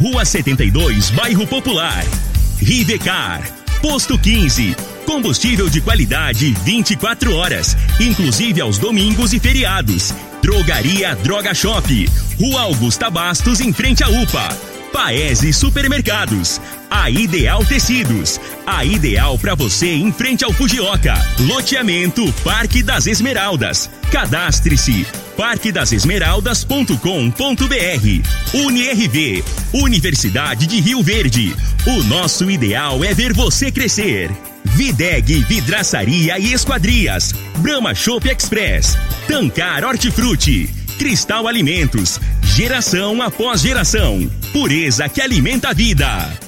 Rua 72, Bairro Popular. Rivecar, Posto 15. Combustível de qualidade 24 horas, inclusive aos domingos e feriados. Drogaria Droga Shop. Rua Augusta Bastos, em frente à UPA. Paese Supermercados. A Ideal Tecidos. A ideal para você em frente ao Fujioka. Loteamento Parque das Esmeraldas. Cadastre-se parquedasesmeraldas.com.br. UniRV, Universidade de Rio Verde. O nosso ideal é ver você crescer. Videg Vidraçaria e Esquadrias. Brahma Shop Express. Tancar Hortifruti. Cristal Alimentos. Geração após geração. Pureza que alimenta a vida.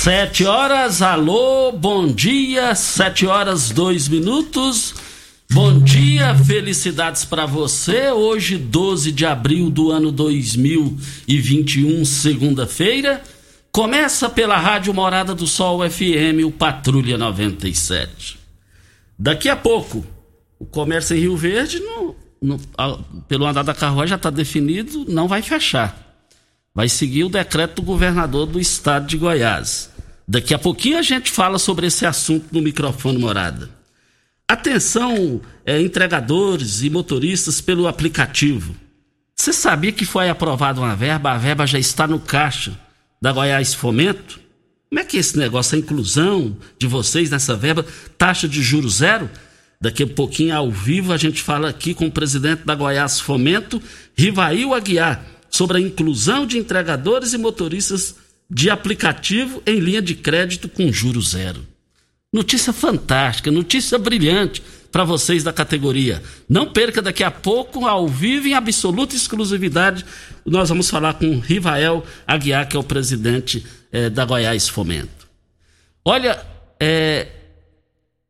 Sete horas, alô, bom dia, sete horas, dois minutos. Bom dia, felicidades para você. Hoje, 12 de abril do ano 2021, segunda-feira. Começa pela Rádio Morada do Sol FM, o Patrulha 97. Daqui a pouco, o comércio em Rio Verde, no, no, pelo andar da carruagem já está definido, não vai fechar. Vai seguir o decreto do governador do estado de Goiás. Daqui a pouquinho a gente fala sobre esse assunto no microfone morada. Atenção, é, entregadores e motoristas pelo aplicativo. Você sabia que foi aprovada uma verba? A verba já está no caixa da Goiás Fomento? Como é que é esse negócio, a inclusão de vocês nessa verba? Taxa de juros zero? Daqui a pouquinho, ao vivo, a gente fala aqui com o presidente da Goiás Fomento, Rivail Aguiar, sobre a inclusão de entregadores e motoristas de aplicativo em linha de crédito com juros zero. Notícia fantástica, notícia brilhante para vocês da categoria. Não perca daqui a pouco, ao vivo, em absoluta exclusividade, nós vamos falar com Rivael Aguiar, que é o presidente é, da Goiás Fomento. Olha, é,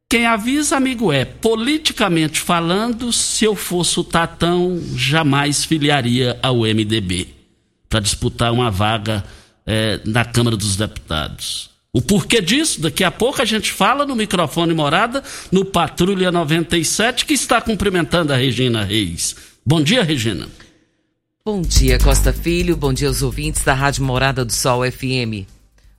quem avisa, amigo, é, politicamente falando, se eu fosse o Tatão, jamais filiaria ao MDB para disputar uma vaga é, na Câmara dos Deputados. O porquê disso, daqui a pouco a gente fala no microfone morada, no Patrulha 97, que está cumprimentando a Regina Reis. Bom dia, Regina. Bom dia, Costa Filho. Bom dia aos ouvintes da Rádio Morada do Sol FM.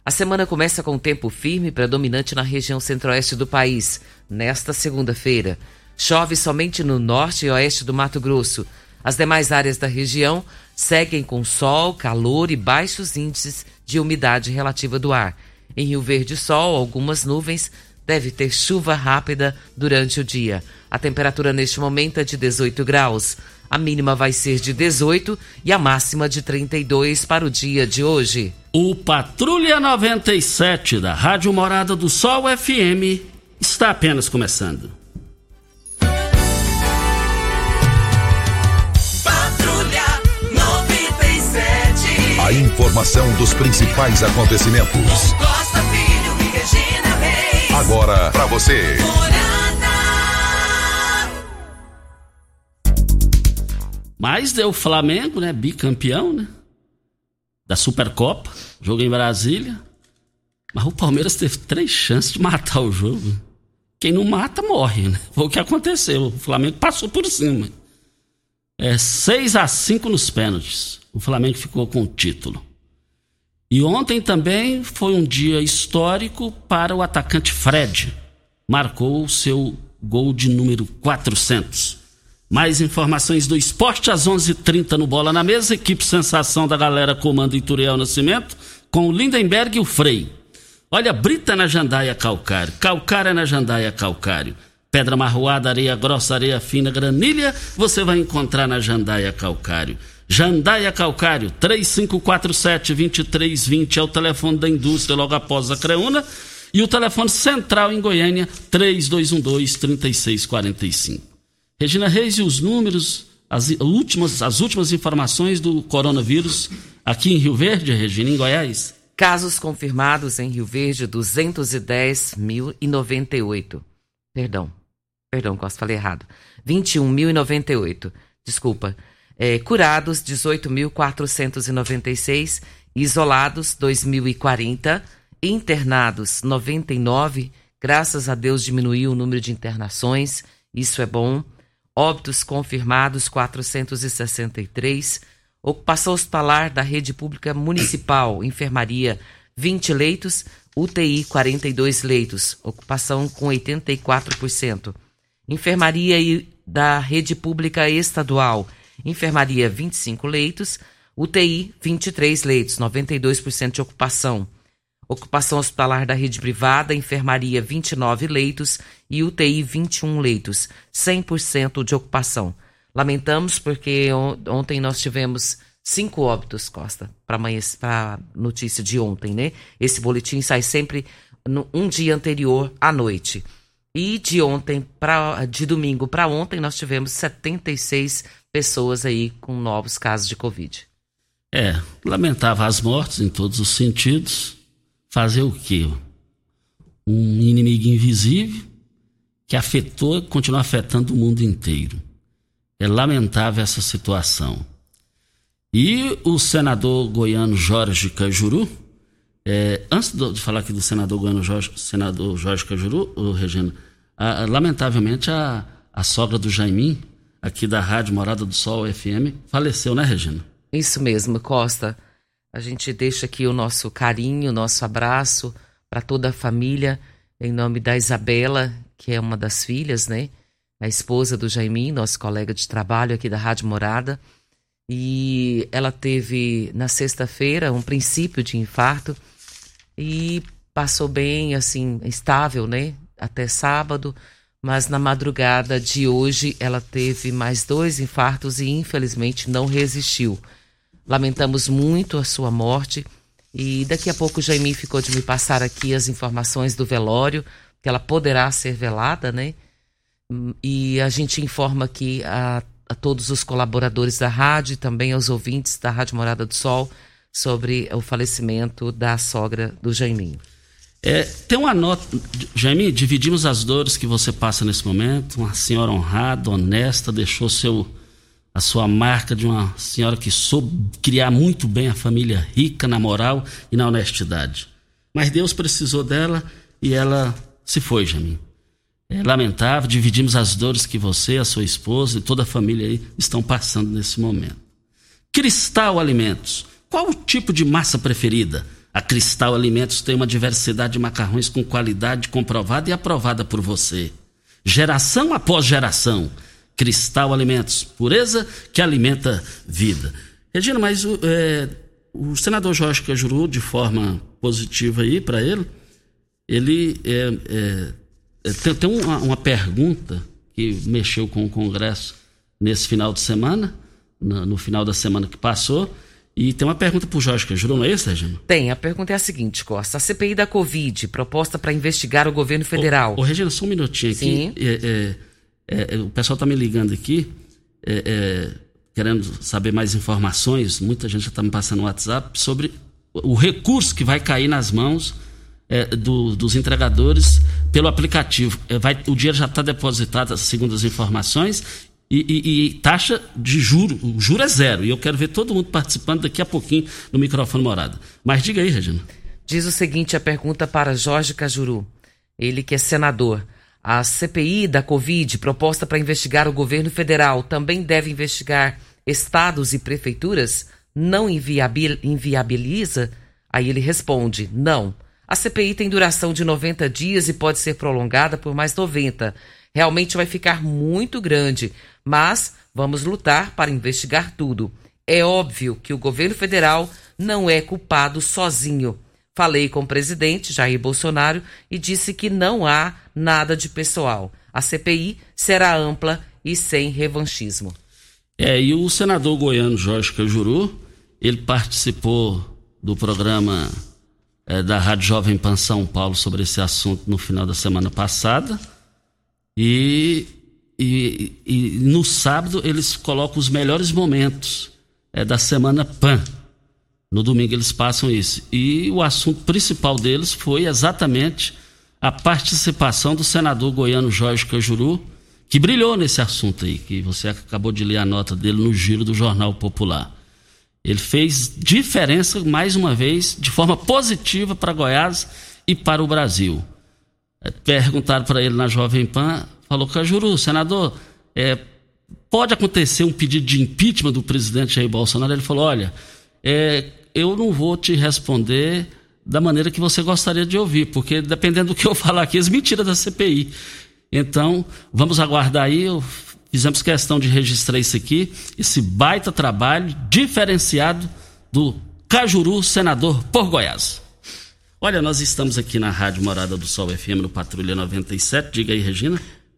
A semana começa com tempo firme predominante na região centro-oeste do país. Nesta segunda-feira, chove somente no norte e oeste do Mato Grosso. As demais áreas da região seguem com sol, calor e baixos índices de umidade relativa do ar. Em Rio Verde, sol, algumas nuvens, deve ter chuva rápida durante o dia. A temperatura neste momento é de 18 graus. A mínima vai ser de 18 e a máxima de 32 para o dia de hoje. O Patrulha 97 da Rádio Morada do Sol FM está apenas começando. A informação dos principais acontecimentos. Costa Filho e Regina Reis. Agora para você. Mas deu o Flamengo, né? Bicampeão, né? Da Supercopa. Jogo em Brasília. Mas o Palmeiras teve três chances de matar o jogo. Quem não mata, morre, né? Foi o que aconteceu. O Flamengo passou por cima. É 6 a 5 nos pênaltis o Flamengo ficou com o título. E ontem também foi um dia histórico para o atacante Fred. Marcou o seu gol de número 400. Mais informações do esporte às 11:30 h 30 no Bola na Mesa. Equipe Sensação da galera comando Ituriel Nascimento com o Lindenberg e o Frei. Olha, brita na jandaia calcário, calcário é na jandaia calcário. Pedra marroada, areia grossa, areia fina, granilha, você vai encontrar na jandaia calcário. Jandaia Calcário, 3547-2320 é o telefone da indústria logo após a Creuna. E o telefone central em Goiânia, 3212-3645. Regina Reis e os números, as últimas, as últimas informações do coronavírus aqui em Rio Verde, Regina, em Goiás. Casos confirmados em Rio Verde, 210.098. Perdão, perdão, Costa, falei errado. 21.098. Desculpa. É, curados, 18.496. Isolados, 2.040. Internados, 99. Graças a Deus diminuiu o número de internações. Isso é bom. Óbitos confirmados, 463. Ocupação hospitalar da rede pública municipal, enfermaria, 20 leitos, UTI, 42 leitos, ocupação com 84%. Enfermaria da rede pública estadual, enfermaria 25 leitos, UTI 23 leitos, 92% de ocupação. Ocupação hospitalar da rede privada, enfermaria 29 leitos e UTI 21 leitos, 100% de ocupação. Lamentamos porque ontem nós tivemos cinco óbitos, Costa, para a notícia de ontem, né? Esse boletim sai sempre no, um dia anterior à noite. E de ontem para de domingo para ontem nós tivemos 76 pessoas aí com novos casos de Covid. É, lamentava as mortes em todos os sentidos. Fazer o quê? Um inimigo invisível que afetou continua afetando o mundo inteiro. É lamentável essa situação. E o senador goiano Jorge Cajuru, é, antes de falar aqui do senador goiano Jorge, senador Jorge Cajuru, Regina, a, lamentavelmente a, a sogra do Jaimin, aqui da Rádio Morada do Sol FM, faleceu, né, Regina? Isso mesmo, Costa. A gente deixa aqui o nosso carinho, o nosso abraço para toda a família, em nome da Isabela, que é uma das filhas, né? A esposa do Jaimin, nosso colega de trabalho aqui da Rádio Morada. E ela teve na sexta-feira um princípio de infarto e passou bem, assim, estável, né? Até sábado mas na madrugada de hoje ela teve mais dois infartos e infelizmente não resistiu. Lamentamos muito a sua morte e daqui a pouco o Jaime ficou de me passar aqui as informações do velório, que ela poderá ser velada, né? E a gente informa aqui a, a todos os colaboradores da rádio e também aos ouvintes da Rádio Morada do Sol sobre o falecimento da sogra do Jaiminho. É, tem uma nota, Jaime, dividimos as dores que você passa nesse momento. Uma senhora honrada, honesta, deixou seu, a sua marca de uma senhora que soube criar muito bem a família rica na moral e na honestidade. Mas Deus precisou dela e ela se foi, Jaime. É lamentável, dividimos as dores que você, a sua esposa e toda a família aí estão passando nesse momento. Cristal Alimentos. Qual o tipo de massa preferida? A Cristal Alimentos tem uma diversidade de macarrões com qualidade comprovada e aprovada por você. Geração após geração. Cristal Alimentos, pureza que alimenta vida. Regina, mas o, é, o senador Jorge Cajuru, de forma positiva aí para ele, ele é, é, é, tem, tem uma, uma, pergunta que mexeu com o Congresso nesse final de semana, no, no final da semana que passou, e tem uma pergunta para o Jorge Cajuru, não é isso, Regina? Tem. A pergunta é a seguinte, Costa. A CPI da Covid, proposta para investigar o governo federal. Ô, ô, Regina, só um minutinho aqui. Sim. É, é, é, o pessoal está me ligando aqui, é, é, querendo saber mais informações. Muita gente já está me passando no WhatsApp sobre o recurso que vai cair nas mãos é, do, dos entregadores pelo aplicativo. Vai, o dinheiro já está depositado, segundo as informações, e, e, e, taxa de juro, o juro é zero. E eu quero ver todo mundo participando daqui a pouquinho no microfone morada. Mas diga aí, Regina. Diz o seguinte a pergunta para Jorge Cajuru, ele que é senador. A CPI da Covid, proposta para investigar o governo federal, também deve investigar estados e prefeituras? Não inviabiliza? Aí ele responde: não. A CPI tem duração de 90 dias e pode ser prolongada por mais 90 realmente vai ficar muito grande, mas vamos lutar para investigar tudo. É óbvio que o governo federal não é culpado sozinho. Falei com o presidente Jair Bolsonaro e disse que não há nada de pessoal. A CPI será ampla e sem revanchismo. É, e o senador goiano Jorge Cajuru, ele participou do programa é, da Rádio Jovem Pan São Paulo sobre esse assunto no final da semana passada. E, e, e no sábado eles colocam os melhores momentos é, da semana Pan. No domingo eles passam isso. E o assunto principal deles foi exatamente a participação do senador goiano Jorge Cajuru, que brilhou nesse assunto aí, que você acabou de ler a nota dele no giro do Jornal Popular. Ele fez diferença, mais uma vez, de forma positiva para Goiás e para o Brasil. É, perguntaram para ele na Jovem Pan, falou, Cajuru, senador, é, pode acontecer um pedido de impeachment do presidente Jair Bolsonaro? Ele falou, olha, é, eu não vou te responder da maneira que você gostaria de ouvir, porque dependendo do que eu falar aqui, é mentira da CPI. Então, vamos aguardar aí. Fizemos questão de registrar isso aqui, esse baita trabalho diferenciado do Cajuru, senador por Goiás. Olha, nós estamos aqui na Rádio Morada do Sol FM no Patrulha 97. Diga aí, Regina.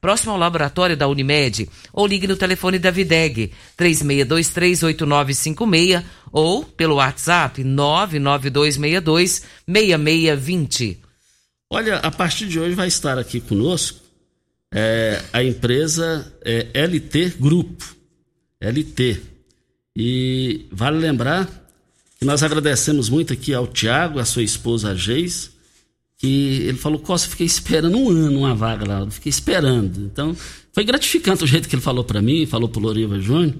próximo ao laboratório da Unimed, ou ligue no telefone da Videg, 36238956 ou pelo WhatsApp 992626620. Olha, a partir de hoje vai estar aqui conosco é, a empresa é, LT Grupo, LT. E vale lembrar que nós agradecemos muito aqui ao Tiago, a sua esposa a Geis, que ele falou, Costa, fiquei esperando um ano uma vaga lá, fiquei esperando. Então, foi gratificante o jeito que ele falou para mim, falou pro Loriva Júnior.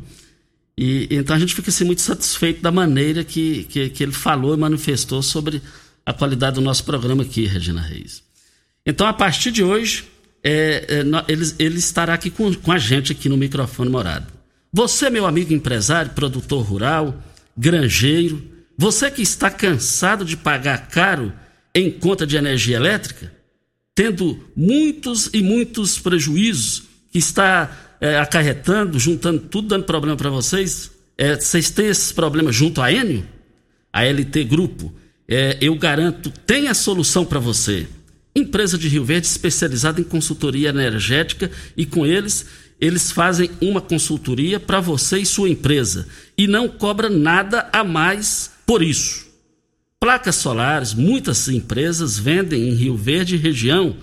E então a gente fica assim, muito satisfeito da maneira que, que, que, ele falou e manifestou sobre a qualidade do nosso programa aqui, Regina Reis. Então, a partir de hoje, é, é, ele, ele, estará aqui com, com a gente aqui no microfone morado. Você, meu amigo empresário, produtor rural, granjeiro, você que está cansado de pagar caro em conta de energia elétrica, tendo muitos e muitos prejuízos que está é, acarretando, juntando tudo, dando problema para vocês. É, vocês têm esses problemas junto à Enio, a LT Grupo. É, eu garanto, tem a solução para você. Empresa de Rio Verde especializada em consultoria energética e com eles eles fazem uma consultoria para você e sua empresa e não cobra nada a mais por isso. Placas solares, muitas empresas vendem em Rio Verde e região,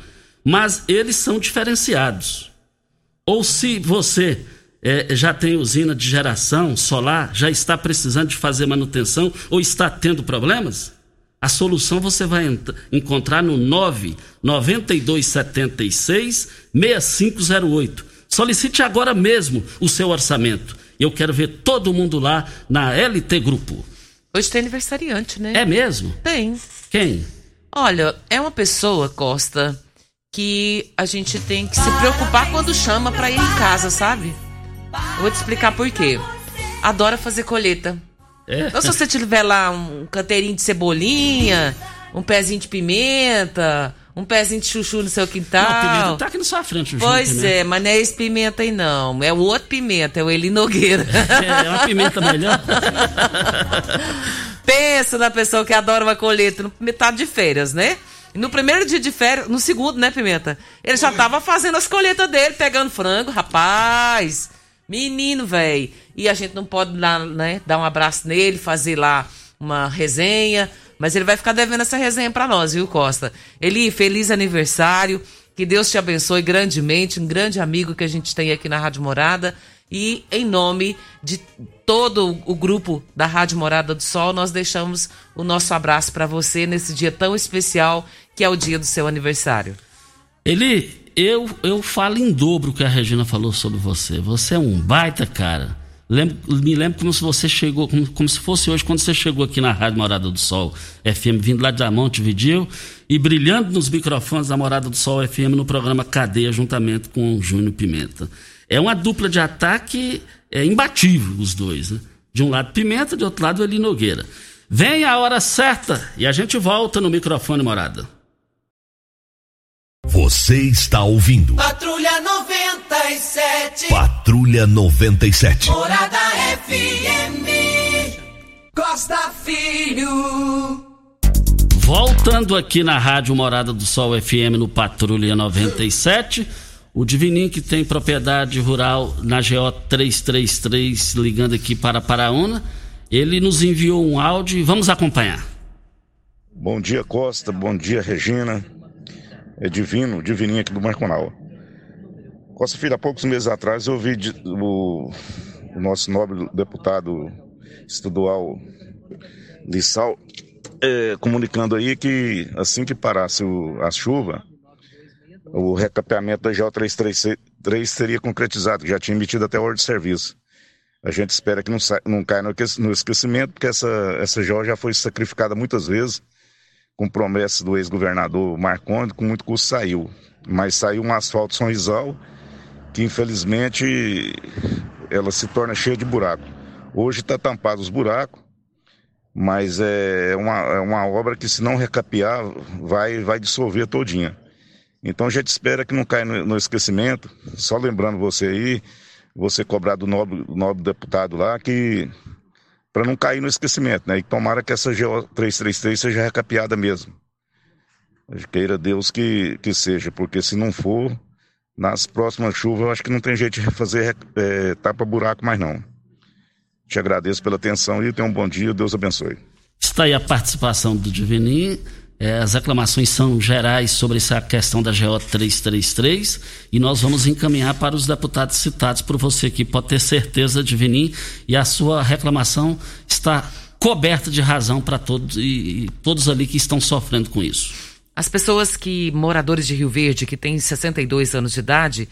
mas eles são diferenciados. Ou se você é, já tem usina de geração solar, já está precisando de fazer manutenção ou está tendo problemas, a solução você vai encontrar no 99276 6508. Solicite agora mesmo o seu orçamento. Eu quero ver todo mundo lá na LT Grupo. Hoje tem aniversariante, né? É mesmo? Tem. Quem? Olha, é uma pessoa, Costa, que a gente tem que se preocupar quando chama pra ir em casa, sabe? Eu vou te explicar por quê. Adora fazer colheita. É. Então, se você tiver lá um canteirinho de cebolinha, um pezinho de pimenta, um pezinho de chuchu no seu quintal. Não, a pimenta tá aqui na sua frente, chuchu. Pois pimenta. é, mas não é esse pimenta aí não. É o outro pimenta, é o Eli Nogueira. É, é uma pimenta melhor. Pensa na pessoa que adora uma colheita no metade de férias, né? No primeiro dia de férias, no segundo, né, Pimenta? Ele já tava fazendo as colheitas dele, pegando frango, rapaz. Menino, velho. E a gente não pode dar, né, dar um abraço nele, fazer lá uma resenha. Mas ele vai ficar devendo essa resenha pra nós, viu, Costa? Eli, feliz aniversário. Que Deus te abençoe grandemente. Um grande amigo que a gente tem aqui na Rádio Morada. E em nome de todo o grupo da Rádio Morada do Sol, nós deixamos o nosso abraço para você nesse dia tão especial que é o dia do seu aniversário. Eli, eu, eu falo em dobro o que a Regina falou sobre você. Você é um baita cara. Lembro, me lembro como se você chegou, como, como, se fosse hoje, quando você chegou aqui na Rádio Morada do Sol FM, vindo lá de Montevideo e brilhando nos microfones da Morada do Sol FM no programa Cadeia, juntamente com o Júnior Pimenta. É uma dupla de ataque é, imbatível, os dois. Né? De um lado Pimenta, de outro lado Eli Nogueira. Vem a hora certa e a gente volta no microfone Morada. Você está ouvindo. Patrulha 97. Patrulha 97. Morada FM. Costa Filho. Voltando aqui na Rádio Morada do Sol FM no Patrulha 97. O Divininho que tem propriedade rural na GO 333, ligando aqui para Paraúna, ele nos enviou um áudio e vamos acompanhar. Bom dia, Costa. Bom dia, Regina é divino, divininho aqui do Marconal. Costa Filho, há poucos meses atrás eu ouvi o, o, nosso nobre deputado estadual Lissal é, comunicando aí que assim que parasse o, a chuva, o recapeamento da GO 333 seria concretizado, já tinha emitido até ordem de serviço. A gente espera que não, não caia no esquecimento, porque essa, essa GO já foi sacrificada muitas vezes com promessa do ex-governador Marconde, com muito custo saiu. Mas saiu um asfalto São que infelizmente ela se torna cheia de buraco. Hoje está tampado os buracos, mas é uma, é uma obra que se não recapear, vai, vai dissolver todinha. Então a gente espera que não caia no, no esquecimento, só lembrando você aí, você cobrar do nobre, nobre deputado lá, que para não cair no esquecimento, né? E tomara que essa GO 333 seja recapeada mesmo. Queira Deus que, que seja, porque se não for, nas próximas chuvas eu acho que não tem jeito de fazer é, tapa-buraco mais não. Te agradeço pela atenção e tenha um bom dia, Deus abençoe. Está aí a participação do Divini. É, as reclamações são gerais sobre essa questão da GO 333 e nós vamos encaminhar para os deputados citados por você que pode ter certeza de venir e a sua reclamação está coberta de razão para todos e, e todos ali que estão sofrendo com isso. As pessoas que, moradores de Rio Verde, que têm 62 anos de idade,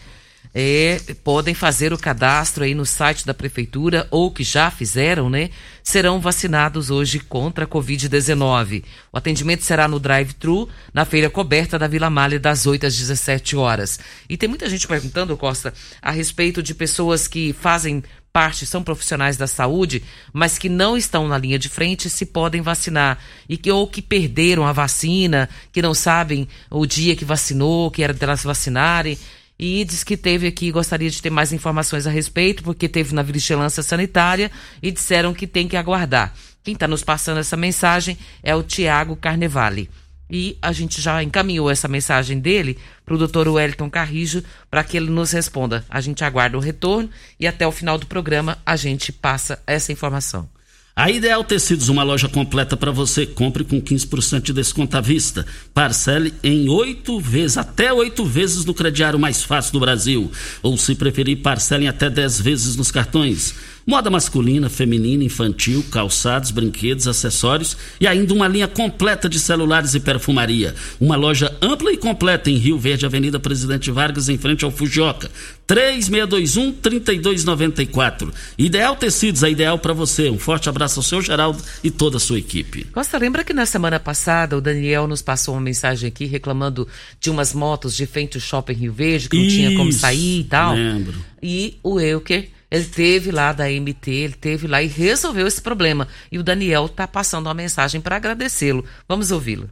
é, podem fazer o cadastro aí no site da prefeitura ou que já fizeram, né? Serão vacinados hoje contra a Covid-19. O atendimento será no drive-thru, na feira coberta da Vila Malha, das 8 às 17 horas. E tem muita gente perguntando, Costa, a respeito de pessoas que fazem parte são profissionais da saúde, mas que não estão na linha de frente se podem vacinar e que ou que perderam a vacina, que não sabem o dia que vacinou, que era delas vacinarem e diz que teve aqui, gostaria de ter mais informações a respeito, porque teve na vigilância sanitária e disseram que tem que aguardar. Quem está nos passando essa mensagem é o Tiago Carnevale. E a gente já encaminhou essa mensagem dele para o doutor Wellington Carrijo para que ele nos responda. A gente aguarda o retorno e até o final do programa a gente passa essa informação. A Ideal Tecidos, uma loja completa para você. Compre com 15% de desconto à vista. Parcele em oito vezes, até oito vezes no crediário mais fácil do Brasil. Ou, se preferir, parcele em até dez vezes nos cartões. Moda masculina, feminina, infantil, calçados, brinquedos, acessórios e ainda uma linha completa de celulares e perfumaria. Uma loja ampla e completa em Rio Verde, Avenida Presidente Vargas, em frente ao Fujioka. 3621-3294. Ideal Tecidos, é ideal para você. Um forte abraço ao seu Geraldo e toda a sua equipe. Costa, lembra que na semana passada o Daniel nos passou uma mensagem aqui reclamando de umas motos de frente ao shopping Rio Verde, que não Isso, tinha como sair e tal? lembro. E o Euker ele teve lá da MT, ele teve lá e resolveu esse problema. E o Daniel está passando uma mensagem para agradecê-lo. Vamos ouvi-lo.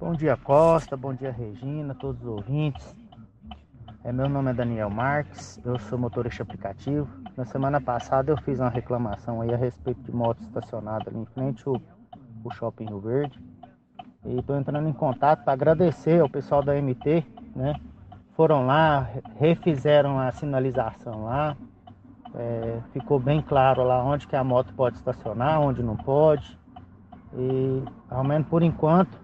Bom dia, Costa. Bom dia, Regina, todos os ouvintes. É, meu nome é Daniel Marques, eu sou motorista aplicativo. Na semana passada eu fiz uma reclamação aí a respeito de moto estacionada ali em frente ao, ao Shopping Rio Verde. E estou entrando em contato para agradecer ao pessoal da MT, né? Foram lá, refizeram a sinalização lá, é, ficou bem claro lá onde que a moto pode estacionar, onde não pode. E ao menos por enquanto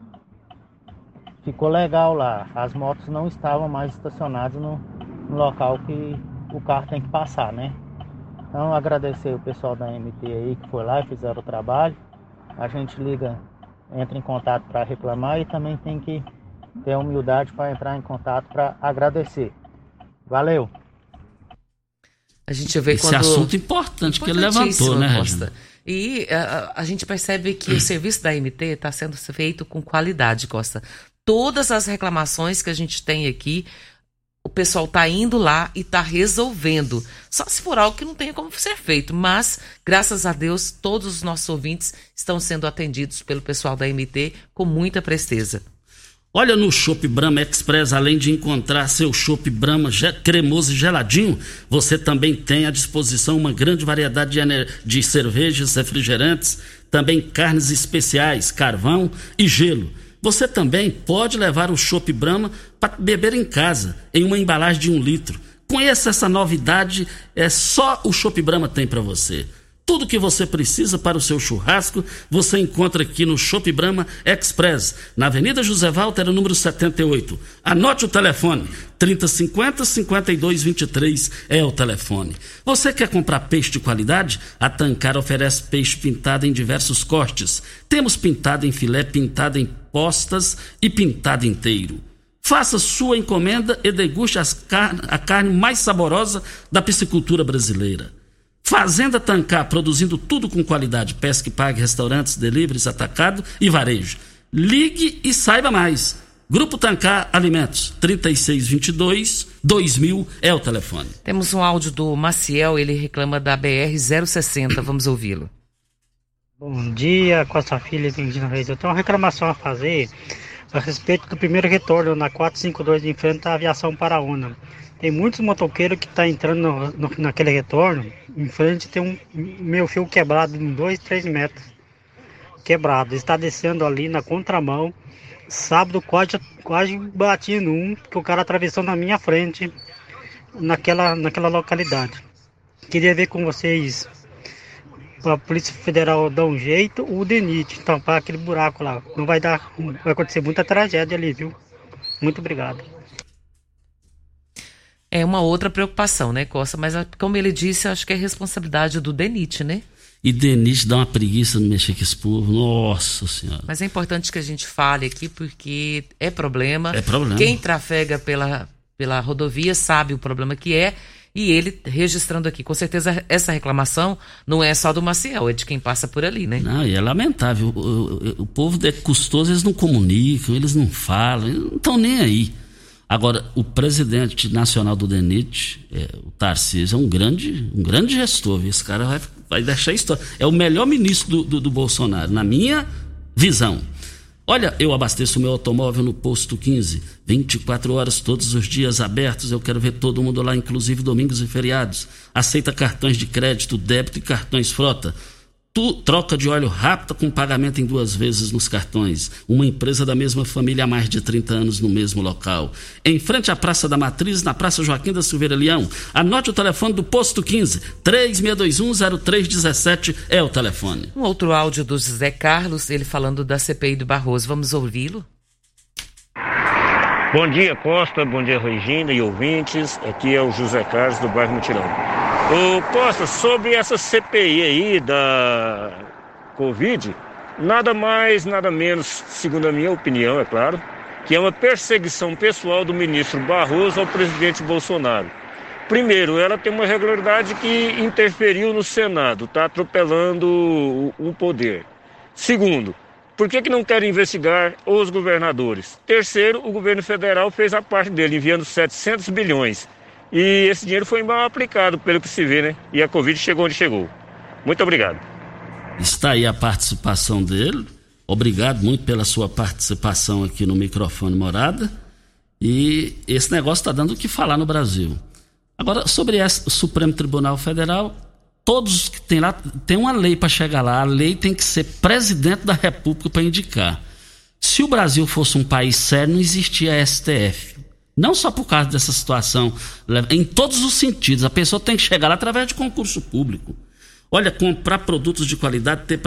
ficou legal lá. As motos não estavam mais estacionadas no, no local que o carro tem que passar, né? Então agradecer o pessoal da MT aí que foi lá e fizeram o trabalho. A gente liga, entra em contato para reclamar e também tem que ter a humildade para entrar em contato para agradecer. Valeu! A gente vê Esse quando... assunto importante que ele levantou, né, Costa. E a, a, gente percebe que o serviço da MT está sendo feito com qualidade, Costa. Todas as reclamações que a gente tem aqui, o pessoal está indo lá e está resolvendo. Só se for algo que não tenha como ser feito. Mas, graças a Deus, todos os nossos ouvintes estão sendo atendidos pelo pessoal da MT com muita presteza. Olha no Chopp Brahma Express, além de encontrar seu Chopp Brahma cremoso e geladinho, você também tem à disposição uma grande variedade de, de cervejas, refrigerantes, também carnes especiais, carvão e gelo. Você também pode levar o Chopp Brahma para beber em casa, em uma embalagem de um litro. Conheça essa novidade, é só o Chopp Brahma tem para você. Tudo que você precisa para o seu churrasco, você encontra aqui no Shop Brahma Express, na Avenida José Walter, número 78. Anote o telefone, 3050 5223 é o telefone. Você quer comprar peixe de qualidade? A Tancar oferece peixe pintado em diversos cortes. Temos pintado em filé, pintado em postas e pintado inteiro. Faça sua encomenda e deguste car a carne mais saborosa da piscicultura brasileira. Fazenda Tancar, produzindo tudo com qualidade. Pesca e pague, restaurantes, deliveries, atacado e varejo. Ligue e saiba mais. Grupo Tancar Alimentos, 3622 2000 é o telefone. Temos um áudio do Maciel, ele reclama da BR 060, vamos ouvi-lo. Bom dia, Costa Filha Virgínia Reis. Eu tenho uma reclamação a fazer a respeito do primeiro retorno na 452 em frente à aviação Paraúna. Tem muitos motoqueiros que tá entrando no, no, naquele retorno. Em frente tem um meu fio quebrado em 2, 3 metros. Quebrado. Está descendo ali na contramão. Sábado quase, quase bati num que o cara atravessou na minha frente naquela, naquela localidade. Queria ver com vocês a Polícia Federal dar um jeito, o DENIT tampar aquele buraco lá. Não vai dar. Vai acontecer muita tragédia ali, viu? Muito obrigado é uma outra preocupação, né, Costa? Mas, como ele disse, acho que é responsabilidade do DENIT, né? E DENIT dá uma preguiça de mexer com esse povo. Nossa Senhora. Mas é importante que a gente fale aqui, porque é problema. É problema. Quem trafega pela, pela rodovia sabe o problema que é. E ele registrando aqui. Com certeza, essa reclamação não é só do Maciel, é de quem passa por ali, né? Não, e é lamentável. O, o, o povo é custoso, eles não comunicam, eles não falam, eles não estão nem aí. Agora, o presidente nacional do DENIT, é, o Tarcísio, é um grande, um grande gestor. Esse cara vai, vai deixar história. É o melhor ministro do, do, do Bolsonaro, na minha visão. Olha, eu abasteço meu automóvel no posto 15, 24 horas todos os dias abertos. Eu quero ver todo mundo lá, inclusive domingos e feriados. Aceita cartões de crédito, débito e cartões frota. Tu, troca de óleo rápida com pagamento em duas vezes nos cartões. Uma empresa da mesma família há mais de 30 anos no mesmo local. Em frente à Praça da Matriz, na Praça Joaquim da Silveira Leão. Anote o telefone do posto 15, 36210317 é o telefone. Um outro áudio do José Carlos, ele falando da CPI do Barroso. Vamos ouvi-lo? Bom dia, Costa. Bom dia, Regina e ouvintes. Aqui é o José Carlos do bairro Mutirão. Ô Costa, sobre essa CPI aí da Covid, nada mais, nada menos, segundo a minha opinião, é claro, que é uma perseguição pessoal do ministro Barroso ao presidente Bolsonaro. Primeiro, ela tem uma regularidade que interferiu no Senado, está atropelando o, o poder. Segundo, por que, que não querem investigar os governadores? Terceiro, o governo federal fez a parte dele, enviando 700 bilhões. E esse dinheiro foi mal aplicado, pelo que se vê, né? E a Covid chegou onde chegou. Muito obrigado. Está aí a participação dele. Obrigado muito pela sua participação aqui no microfone Morada. E esse negócio está dando o que falar no Brasil. Agora, sobre o Supremo Tribunal Federal, todos que tem lá, tem uma lei para chegar lá. A lei tem que ser presidente da República para indicar. Se o Brasil fosse um país sério, não existia STF. Não só por causa dessa situação, em todos os sentidos. A pessoa tem que chegar lá através de concurso público. Olha, comprar produtos de qualidade, ter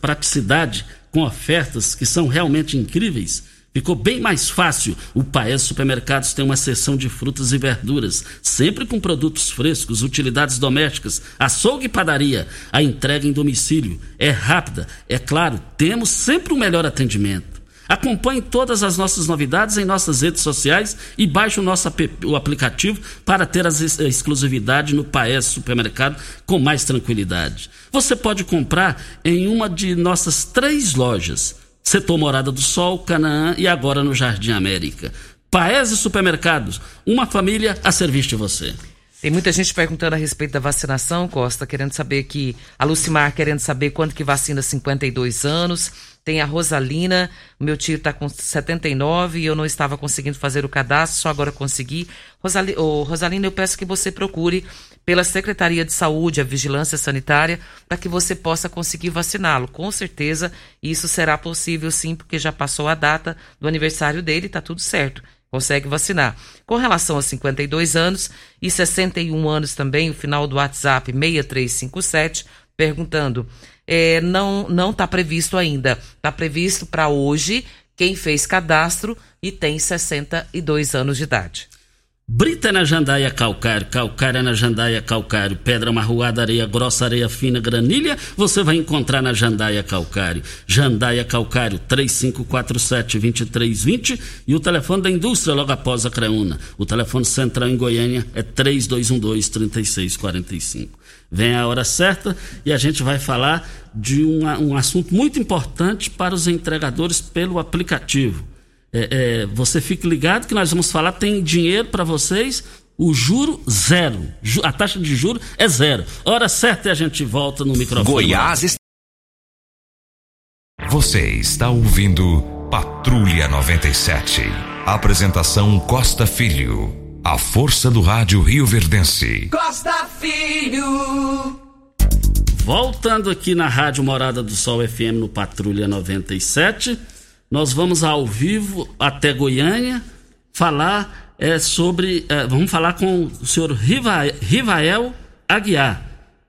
praticidade com ofertas que são realmente incríveis. Ficou bem mais fácil. O Paes Supermercados tem uma seção de frutas e verduras, sempre com produtos frescos, utilidades domésticas, açougue e padaria. A entrega em domicílio é rápida, é claro, temos sempre o um melhor atendimento. Acompanhe todas as nossas novidades em nossas redes sociais e baixe o nosso o aplicativo para ter a exclusividade no Paes Supermercado com mais tranquilidade. Você pode comprar em uma de nossas três lojas: Setor Morada do Sol, Canaã e agora no Jardim América. Paes Supermercados, uma família a serviço de você. Tem muita gente perguntando a respeito da vacinação, Costa, querendo saber que. A Lucimar querendo saber quando que vacina 52 anos. Tem a Rosalina, meu tio está com 79 e eu não estava conseguindo fazer o cadastro, só agora consegui. Rosali, oh, Rosalina, eu peço que você procure pela Secretaria de Saúde, a Vigilância Sanitária, para que você possa conseguir vaciná-lo. Com certeza isso será possível sim, porque já passou a data do aniversário dele, está tudo certo consegue vacinar. Com relação a 52 anos e 61 anos também, o final do WhatsApp 6357, perguntando, é, não não está previsto ainda. Está previsto para hoje quem fez cadastro e tem 62 anos de idade. Brita na jandaia calcário, calcária na jandaia calcário, pedra marroada, areia grossa, areia fina, granilha, você vai encontrar na jandaia calcário. Jandaia calcário, 3547-2320 e o telefone da indústria logo após a Creuna. O telefone central em Goiânia é 3212-3645. Vem a hora certa e a gente vai falar de um, assunto muito importante para os entregadores pelo aplicativo é, é, você fique ligado que nós vamos falar, tem dinheiro para vocês, o juro zero. A taxa de juro é zero. Hora certa e a gente volta no microfone. Goiás. Você está ouvindo Patrulha 97. Apresentação Costa Filho. A força do rádio Rio Verdense. Costa Filho. Voltando aqui na Rádio Morada do Sol FM no Patrulha 97. Nós vamos ao vivo até Goiânia falar é, sobre. É, vamos falar com o senhor Rivael Aguiar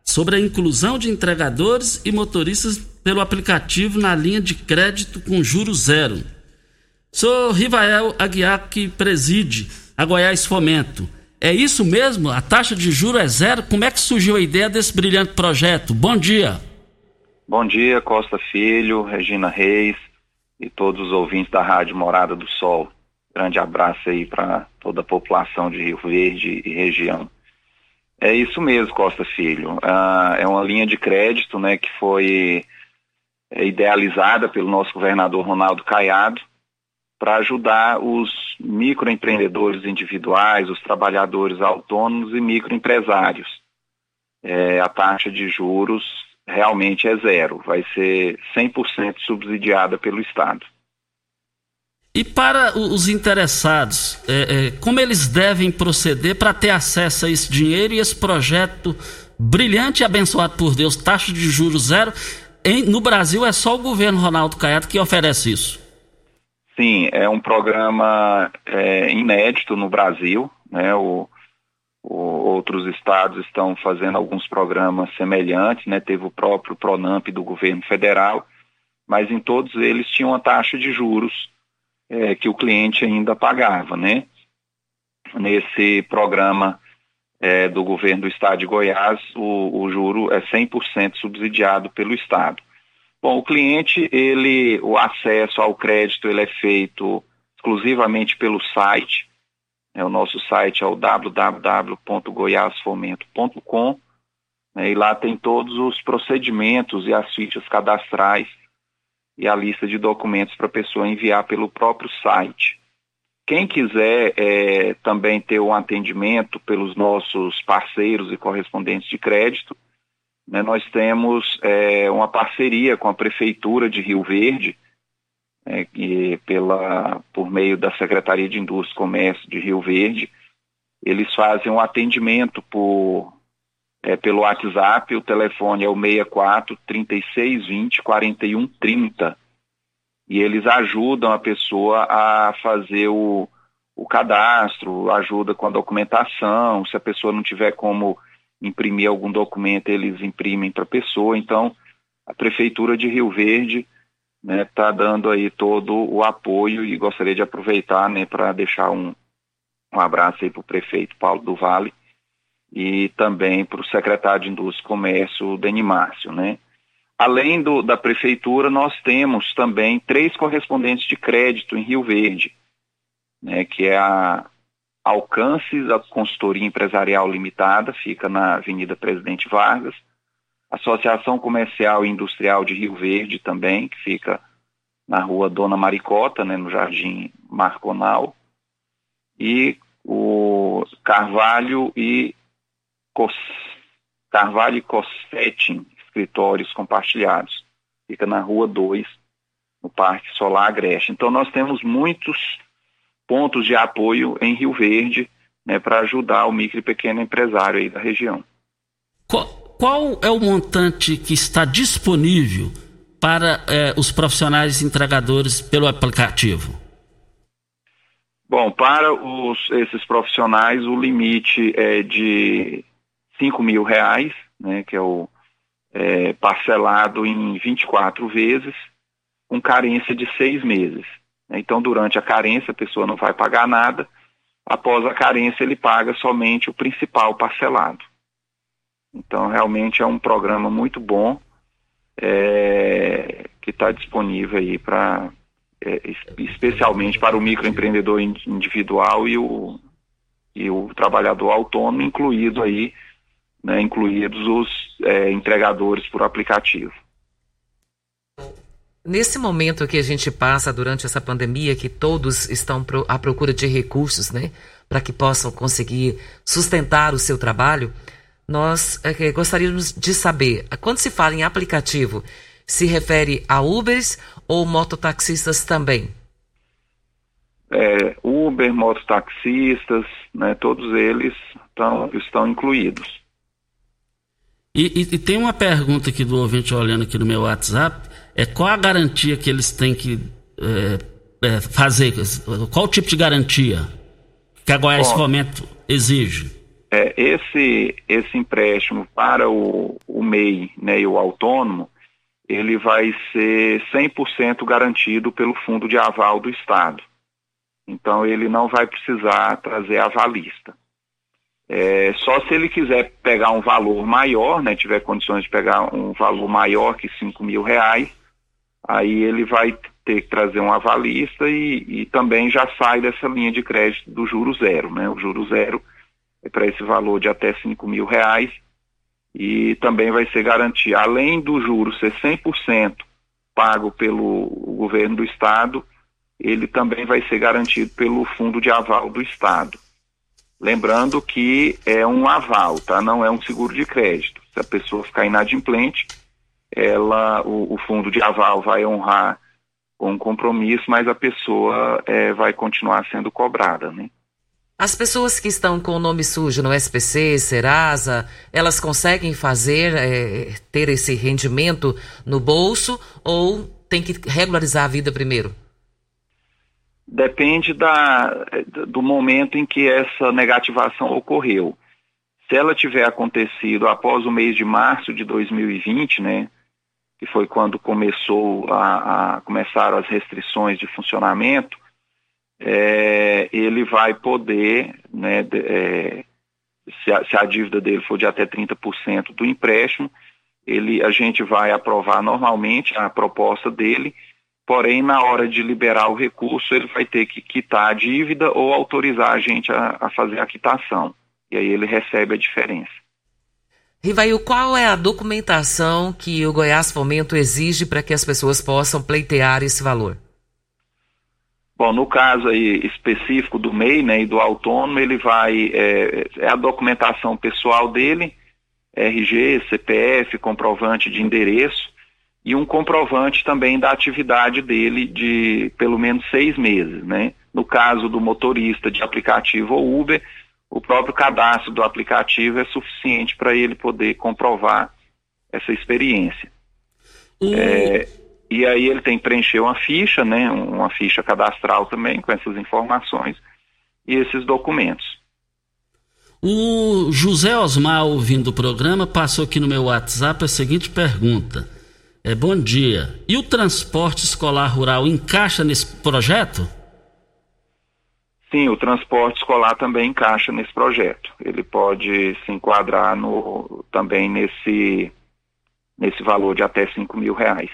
sobre a inclusão de entregadores e motoristas pelo aplicativo na linha de crédito com juros zero. Sou Rivael Aguiar que preside a Goiás Fomento. É isso mesmo? A taxa de juros é zero? Como é que surgiu a ideia desse brilhante projeto? Bom dia. Bom dia, Costa Filho, Regina Reis, e todos os ouvintes da Rádio Morada do Sol. Grande abraço aí para toda a população de Rio Verde e região. É isso mesmo, Costa Filho. Ah, é uma linha de crédito né, que foi é, idealizada pelo nosso governador Ronaldo Caiado para ajudar os microempreendedores individuais, os trabalhadores autônomos e microempresários. É, a taxa de juros realmente é zero, vai ser 100% subsidiada pelo Estado. E para os interessados, é, é, como eles devem proceder para ter acesso a esse dinheiro e esse projeto brilhante e abençoado por Deus, taxa de juros zero? Em, no Brasil é só o governo Ronaldo Caiado que oferece isso. Sim, é um programa é, inédito no Brasil. Né? O, o, outros estados estão fazendo alguns programas semelhantes, né? Teve o próprio Pronamp do governo federal, mas em todos eles tinha uma taxa de juros é, que o cliente ainda pagava, né? Nesse programa é, do governo do estado de Goiás, o, o juro é 100% subsidiado pelo estado. Bom, o cliente, ele, o acesso ao crédito, ele é feito exclusivamente pelo site é, o nosso site é o www.goiasfomento.com né, e lá tem todos os procedimentos e as fichas cadastrais e a lista de documentos para a pessoa enviar pelo próprio site. Quem quiser é, também ter um atendimento pelos nossos parceiros e correspondentes de crédito, né, nós temos é, uma parceria com a Prefeitura de Rio Verde, é, pela, por meio da Secretaria de Indústria e Comércio de Rio Verde, eles fazem um atendimento por, é, pelo WhatsApp, o telefone é o 64 3620 4130 e eles ajudam a pessoa a fazer o, o cadastro, ajuda com a documentação, se a pessoa não tiver como imprimir algum documento, eles imprimem para a pessoa. Então, a Prefeitura de Rio Verde né, tá dando aí todo o apoio e gostaria de aproveitar, né, para deixar um, um abraço aí para o prefeito Paulo do Vale e também para o secretário de Indústria e Comércio, Deni Márcio, né. além do, da prefeitura, nós temos também três correspondentes de crédito em Rio Verde, né, que é a Alcances, a consultoria empresarial limitada, fica na Avenida Presidente Vargas, Associação Comercial e Industrial de Rio Verde também, que fica na rua Dona Maricota, né, no Jardim Marconal, e o Carvalho e Cos... Carvalho e Cossetin, escritórios compartilhados. Fica na Rua 2, no Parque Solar Agreste. Então, nós temos muitos pontos de apoio em Rio Verde né, para ajudar o micro e pequeno empresário aí da região. Qual, qual é o montante que está disponível para eh, os profissionais entregadores pelo aplicativo? Bom, para os, esses profissionais o limite é de 5 mil reais, né, que é o é, parcelado em 24 vezes, com carência de seis meses. Então, durante a carência, a pessoa não vai pagar nada. Após a carência, ele paga somente o principal parcelado. Então, realmente é um programa muito bom é, que está disponível aí para, é, especialmente para o microempreendedor individual e o, e o trabalhador autônomo, incluído aí né, incluídos os é, entregadores por aplicativo. Nesse momento que a gente passa durante essa pandemia, que todos estão à procura de recursos, né, para que possam conseguir sustentar o seu trabalho, nós é, gostaríamos de saber, quando se fala em aplicativo, se refere a Ubers ou mototaxistas também? É, Uber, mototaxistas, né, todos eles tão, estão incluídos. E, e, e, tem uma pergunta aqui do ouvinte olhando aqui no meu WhatsApp: é qual a garantia que eles têm que é, é, fazer? Qual o tipo de garantia que a Goiás nesse momento exige? É, esse, esse empréstimo para o, o MEI né, e o autônomo, ele vai ser 100% garantido pelo Fundo de Aval do Estado. Então, ele não vai precisar trazer avalista. É, só se ele quiser pegar um valor maior, né, tiver condições de pegar um valor maior que 5 mil reais, aí ele vai ter que trazer um avalista e, e também já sai dessa linha de crédito do juro zero. Né? O juro zero é para esse valor de até 5 mil reais e também vai ser garantido, além do juro ser 100% pago pelo governo do estado, ele também vai ser garantido pelo fundo de aval do estado. Lembrando que é um aval, tá? Não é um seguro de crédito. Se a pessoa ficar inadimplente, ela, o, o fundo de aval vai honrar com um compromisso, mas a pessoa é, vai continuar sendo cobrada, né? As pessoas que estão com o nome sujo no SPC, Serasa, elas conseguem fazer, é, ter esse rendimento no bolso ou tem que regularizar a vida primeiro? depende da, do momento em que essa negativação ocorreu. Se ela tiver acontecido após o mês de março de 2020, né, que foi quando começou a, a começaram as restrições de funcionamento, é, ele vai poder, né, de, é, se, a, se, a, dívida dele for de até 30% do empréstimo, ele, a gente vai aprovar normalmente a proposta dele porém, na hora de liberar o recurso, ele vai ter que quitar a dívida ou autorizar a gente a, a fazer a quitação. E aí ele recebe a diferença. Rivail, qual é a documentação que o Goiás Fomento exige para que as pessoas possam pleitear esse valor? Bom, no caso aí específico do MEI né, e do autônomo, ele vai, é, é a documentação pessoal dele, RG, CPF, comprovante de endereço, e um comprovante também da atividade dele de pelo menos seis meses, né? No caso do motorista de aplicativo ou Uber, o próprio cadastro do aplicativo é suficiente para ele poder comprovar essa experiência. É, e aí ele tem que preencher uma ficha, né? Uma ficha cadastral também com essas informações e esses documentos. O José Osmar, ouvindo o programa, passou aqui no meu WhatsApp a seguinte pergunta. É, bom dia. E o transporte escolar rural encaixa nesse projeto? Sim, o transporte escolar também encaixa nesse projeto. Ele pode se enquadrar no, também nesse, nesse valor de até 5 mil reais.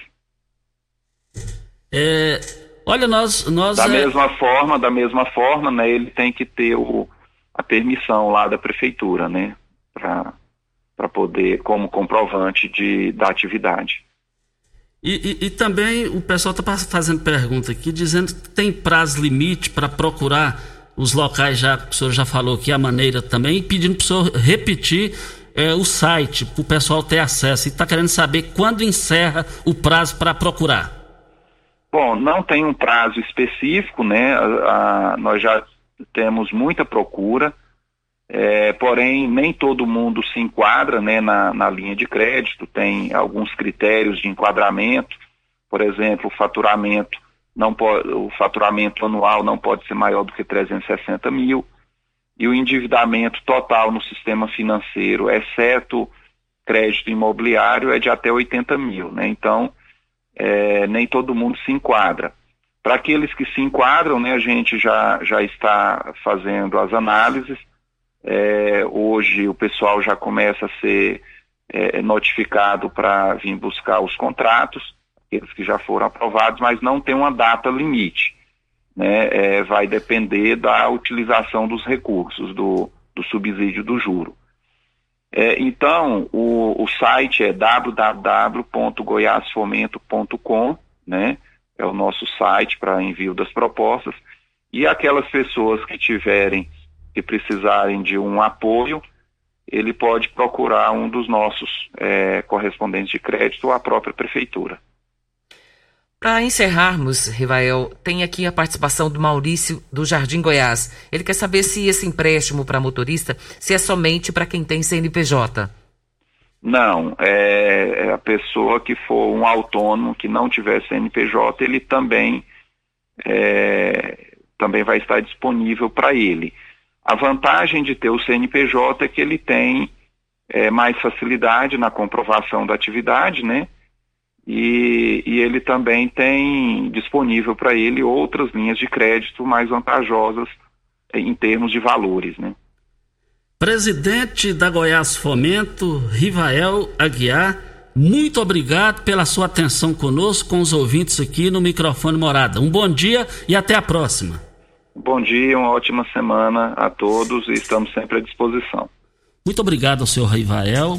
É, olha, nós, nós da é... mesma forma, da mesma forma, né, ele tem que ter o, a permissão lá da prefeitura, né, para poder como comprovante de da atividade. E, e, e também o pessoal está fazendo pergunta aqui, dizendo que tem prazo limite para procurar os locais, já o senhor já falou aqui, a maneira também, pedindo para o senhor repetir é, o site para o pessoal ter acesso. E está querendo saber quando encerra o prazo para procurar. Bom, não tem um prazo específico, né? A, a, nós já temos muita procura, é, porém nem todo mundo se enquadra né, na, na linha de crédito, tem alguns critérios de enquadramento, por exemplo, o faturamento não pode, o faturamento anual não pode ser maior do que 360 mil e o endividamento total no sistema financeiro, exceto crédito imobiliário, é de até 80 mil. Né? Então, é, nem todo mundo se enquadra. Para aqueles que se enquadram, né, a gente já, já está fazendo as análises. É, hoje o pessoal já começa a ser é, notificado para vir buscar os contratos, aqueles que já foram aprovados, mas não tem uma data limite né, é, vai depender da utilização dos recursos, do, do subsídio do juro. É, então, o, o site é www.goiasfomento.com, né, é o nosso site para envio das propostas, e aquelas pessoas que tiverem, que precisarem de um apoio, ele pode procurar um dos nossos é, correspondentes de crédito ou a própria prefeitura. Para encerrarmos, Rivael, tem aqui a participação do Maurício do Jardim Goiás. Ele quer saber se esse empréstimo para motorista se é somente para quem tem CNPJ. Não, é, é, a pessoa que for um autônomo que não tiver CNPJ, ele também é, também vai estar disponível para ele. A vantagem de ter o CNPJ é que ele tem é, mais facilidade na comprovação da atividade, né? e, e ele também tem disponível para ele outras linhas de crédito mais vantajosas em termos de valores, né? Presidente da Goiás Fomento, Rivael Aguiar, muito obrigado pela sua atenção conosco, com os ouvintes aqui no microfone Morada. Um bom dia e até a próxima. Bom dia, uma ótima semana a todos e estamos sempre à disposição. Muito obrigado ao senhor Rivael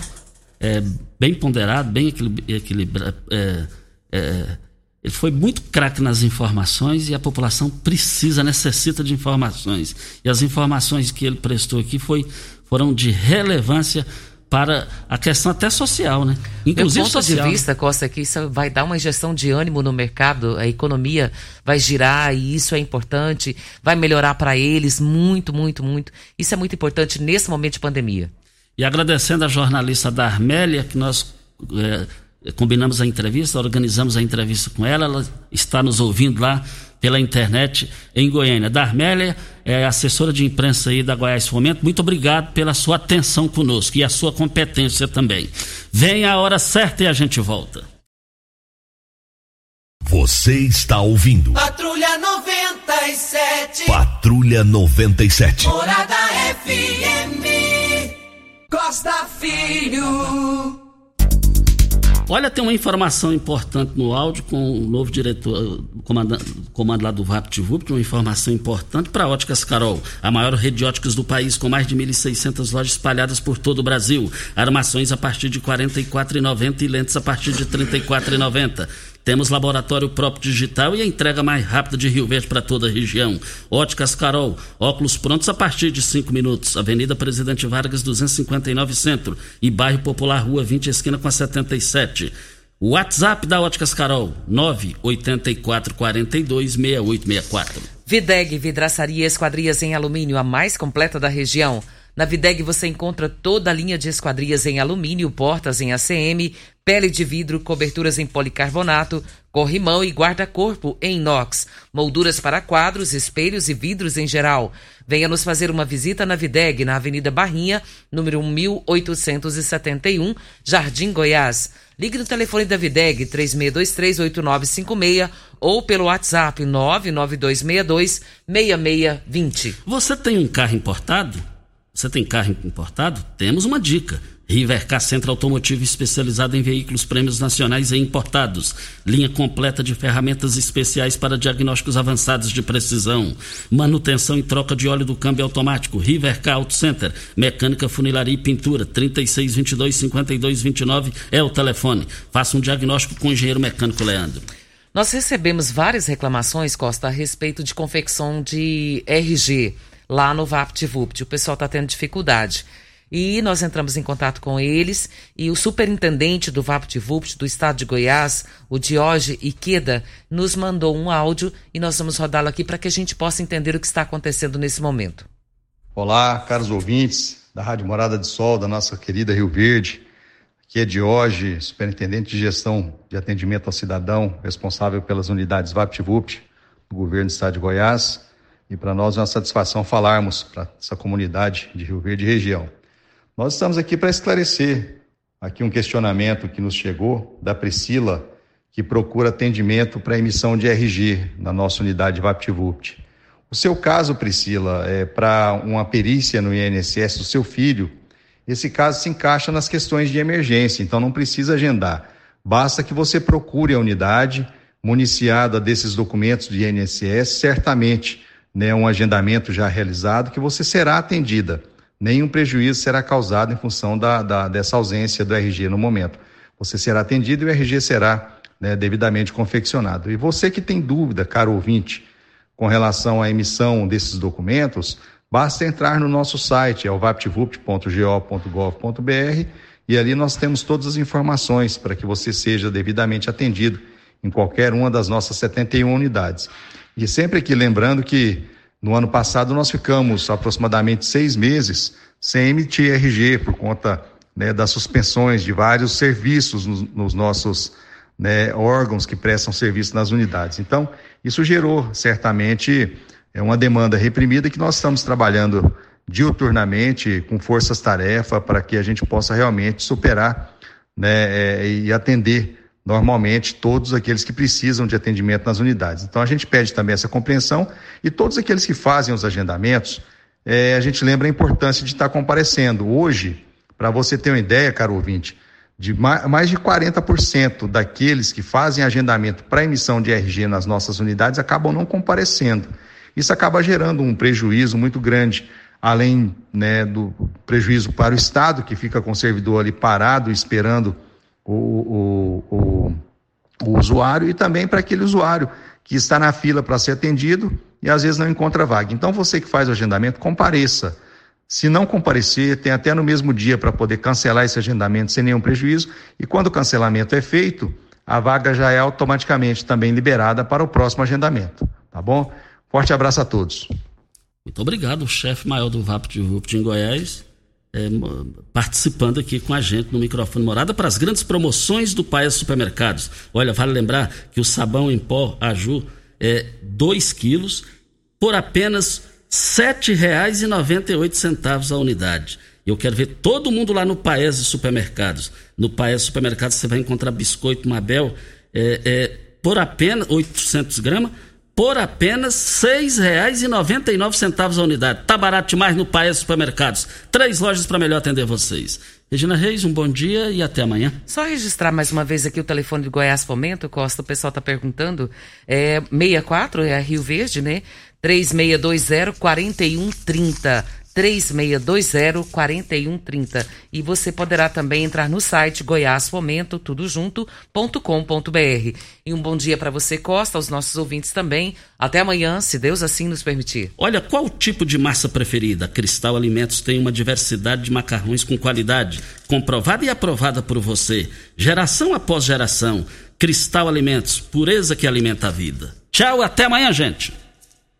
é, bem ponderado, bem equilibrado. É, é, ele foi muito craque nas informações e a população precisa, necessita de informações. E as informações que ele prestou aqui foi, foram de relevância para a questão até social, né? Inclusive Meu ponto social. de vista, Costa, que isso vai dar uma injeção de ânimo no mercado, a economia vai girar e isso é importante, vai melhorar para eles muito, muito, muito. Isso é muito importante nesse momento de pandemia. E agradecendo a jornalista Darmélia, que nós é, combinamos a entrevista, organizamos a entrevista com ela, ela está nos ouvindo lá pela internet em Goiânia. Darmélia é assessora de imprensa aí da Goiás Fomento. Muito obrigado pela sua atenção conosco e a sua competência também. Vem a hora certa e a gente volta. Você está ouvindo. Patrulha 97. Patrulha 97. Morada FM. Costa Filho. Olha, tem uma informação importante no áudio com o novo diretor, comando, lá do VaptVup, uma informação importante para Óticas Carol, a maior rede de óticas do país, com mais de 1.600 lojas espalhadas por todo o Brasil. Armações a partir de R$ 44,90 e lentes a partir de R$ 34,90. Temos laboratório próprio digital e a entrega mais rápida de Rio Verde para toda a região. Óticas Carol, óculos prontos a partir de 5 minutos. Avenida Presidente Vargas 259 Centro e Bairro Popular Rua 20 esquina com a 77. WhatsApp da Óticas Carol 984 42 6864. Videg Vidraçaria Esquadrias em Alumínio, a mais completa da região. Na Videg você encontra toda a linha de esquadrias em alumínio, portas em ACM, pele de vidro, coberturas em policarbonato, corrimão e guarda-corpo em inox, molduras para quadros, espelhos e vidros em geral. Venha nos fazer uma visita na Videg, na Avenida Barrinha, número 1871, Jardim Goiás. Ligue no telefone da Videg 36238956 ou pelo WhatsApp 992626620. Você tem um carro importado? Você tem carro importado? Temos uma dica. Rivercar Centro Automotivo especializado em veículos prêmios nacionais e importados. Linha completa de ferramentas especiais para diagnósticos avançados de precisão. Manutenção e troca de óleo do câmbio automático. Rivercar Auto Center. Mecânica, funilaria e pintura. 3622-5229 é o telefone. Faça um diagnóstico com o engenheiro mecânico Leandro. Nós recebemos várias reclamações, Costa, a respeito de confecção de RG lá no VaptVupt. O pessoal está tendo dificuldade. E nós entramos em contato com eles e o superintendente do VaptVupt do estado de Goiás, o Dioge Iqueda, nos mandou um áudio e nós vamos rodá-lo aqui para que a gente possa entender o que está acontecendo nesse momento. Olá, caros ouvintes da Rádio Morada de Sol, da nossa querida Rio Verde. Aqui é Dioge, superintendente de gestão de atendimento ao cidadão, responsável pelas unidades VaptVupt do governo do estado de Goiás. E para nós é uma satisfação falarmos para essa comunidade de Rio Verde e região. Nós estamos aqui para esclarecer aqui um questionamento que nos chegou da Priscila, que procura atendimento para emissão de RG na nossa unidade VaptVupt. O seu caso, Priscila, é para uma perícia no INSS do seu filho. Esse caso se encaixa nas questões de emergência, então não precisa agendar. Basta que você procure a unidade municiada desses documentos do INSS, certamente, né, um agendamento já realizado, que você será atendida nenhum prejuízo será causado em função da, da, dessa ausência do RG no momento. Você será atendido e o RG será né, devidamente confeccionado. E você que tem dúvida, caro ouvinte, com relação à emissão desses documentos, basta entrar no nosso site, é o vaptvupt.go.gov.br, e ali nós temos todas as informações para que você seja devidamente atendido em qualquer uma das nossas 71 unidades. E sempre aqui lembrando que no ano passado, nós ficamos aproximadamente seis meses sem emitir RG por conta né, das suspensões de vários serviços nos, nos nossos né, órgãos que prestam serviço nas unidades. Então, isso gerou certamente é uma demanda reprimida que nós estamos trabalhando diuturnamente com forças-tarefa para que a gente possa realmente superar né, é, e atender normalmente todos aqueles que precisam de atendimento nas unidades. Então a gente pede também essa compreensão e todos aqueles que fazem os agendamentos, é, a gente lembra a importância de estar comparecendo. Hoje, para você ter uma ideia, caro ouvinte, de mais de 40% daqueles que fazem agendamento para emissão de RG nas nossas unidades acabam não comparecendo. Isso acaba gerando um prejuízo muito grande, além né, do prejuízo para o Estado, que fica com o servidor ali parado, esperando o, o, o, o usuário e também para aquele usuário que está na fila para ser atendido e às vezes não encontra vaga. Então você que faz o agendamento, compareça. Se não comparecer, tem até no mesmo dia para poder cancelar esse agendamento sem nenhum prejuízo. E quando o cancelamento é feito, a vaga já é automaticamente também liberada para o próximo agendamento. Tá bom? Forte abraço a todos. Muito obrigado, chefe maior do VAP de em Goiás, é, participando aqui com a gente no microfone Morada para as grandes promoções do Paes Supermercados. Olha, vale lembrar que o sabão em pó Aju é 2 quilos por apenas R$ 7,98 a unidade. Eu quero ver todo mundo lá no Paes Supermercados. No Paes Supermercados você vai encontrar biscoito Mabel é, é, por apenas 800 gramas por apenas R$ 6,99 a unidade. Tá barato demais no Paes Supermercados. Três lojas para melhor atender vocês. Regina Reis, um bom dia e até amanhã. Só registrar mais uma vez aqui o telefone do Goiás Fomento, Costa, o pessoal está perguntando. É 64, é a Rio Verde, né? 3620 4130. 3620-4130. E você poderá também entrar no site goiásfomento, tudo junto.com.br. E um bom dia para você, Costa, aos nossos ouvintes também. Até amanhã, se Deus assim nos permitir. Olha, qual tipo de massa preferida? Cristal Alimentos tem uma diversidade de macarrões com qualidade, comprovada e aprovada por você, geração após geração. Cristal Alimentos, pureza que alimenta a vida. Tchau, até amanhã, gente.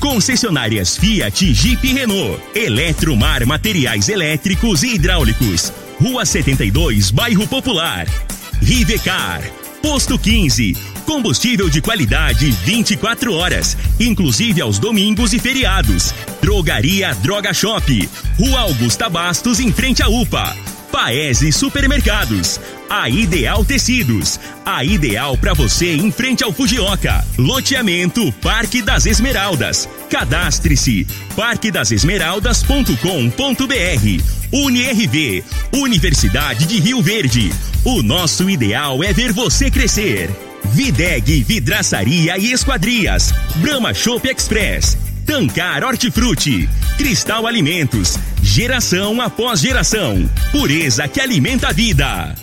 concessionárias Fiat, Jeep e Renault. Eletromar Materiais Elétricos e Hidráulicos. Rua 72, Bairro Popular. Rivecar, Posto 15, combustível de qualidade 24 horas, inclusive aos domingos e feriados. Drogaria Droga Shop, Rua Augusta Bastos, em frente à UPA. Paese Supermercados, a Ideal Tecidos, a ideal para você em frente ao Fujioka. Loteamento Parque das Esmeraldas. Cadastre-se parquedasesmeraldas.com.br. UniRV, Universidade de Rio Verde. O nosso ideal é ver você crescer. Videg Vidraçaria e Esquadrias. Brahma Shop Express. Tancar Hortifruti, Cristal Alimentos, geração após geração, pureza que alimenta a vida.